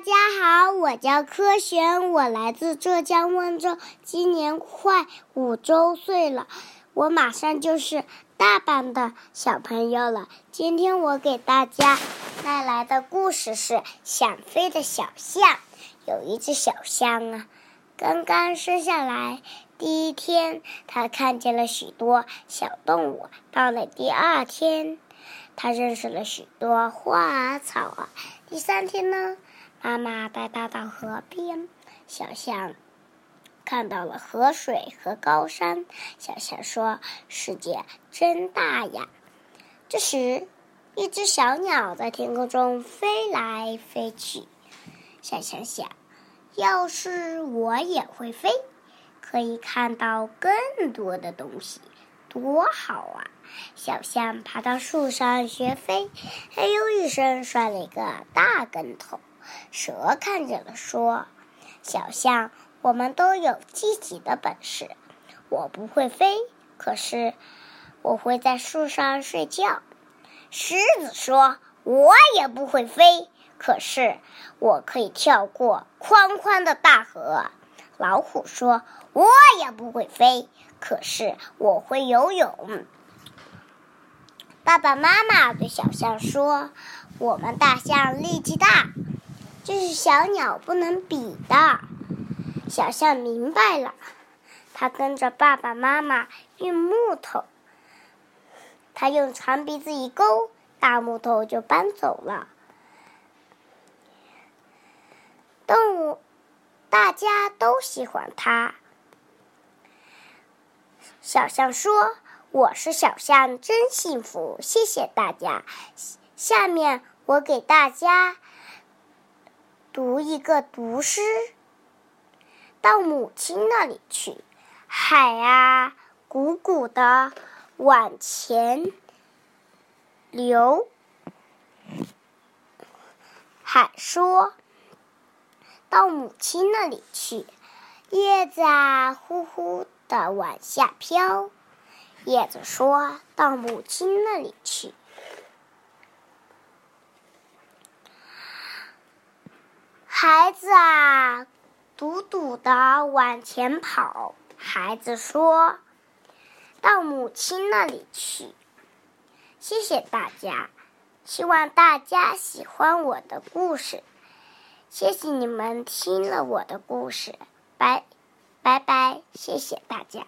大家好，我叫柯璇，我来自浙江温州，今年快五周岁了，我马上就是大班的小朋友了。今天我给大家带来的故事是《想飞的小象》。有一只小象啊，刚刚生下来第一天，它看见了许多小动物。到了第二天，它认识了许多花啊草啊。第三天呢？妈妈带它到河边，小象看到了河水和高山。小象说：“世界真大呀！”这时，一只小鸟在天空中飞来飞去。小象想：“要是我也会飞，可以看到更多的东西，多好啊！”小象爬到树上学飞，哎呦一声，摔了一个大跟头。蛇看见了，说：“小象，我们都有自己的本事。我不会飞，可是我会在树上睡觉。”狮子说：“我也不会飞，可是我可以跳过宽宽的大河。”老虎说：“我也不会飞，可是我会游泳。”爸爸妈妈对小象说：“我们大象力气大。”这是小鸟不能比的。小象明白了，它跟着爸爸妈妈运木头。它用长鼻子一勾，大木头就搬走了。动物，大家都喜欢它。小象说：“我是小象，真幸福，谢谢大家。”下面我给大家。读一个读诗，到母亲那里去。海啊，鼓鼓的往前流。海说：“到母亲那里去。”叶子啊，呼呼的往下飘。叶子说：“到母亲那里去。”孩子啊，笃笃的往前跑。孩子说：“到母亲那里去。”谢谢大家，希望大家喜欢我的故事。谢谢你们听了我的故事，拜拜拜，谢谢大家。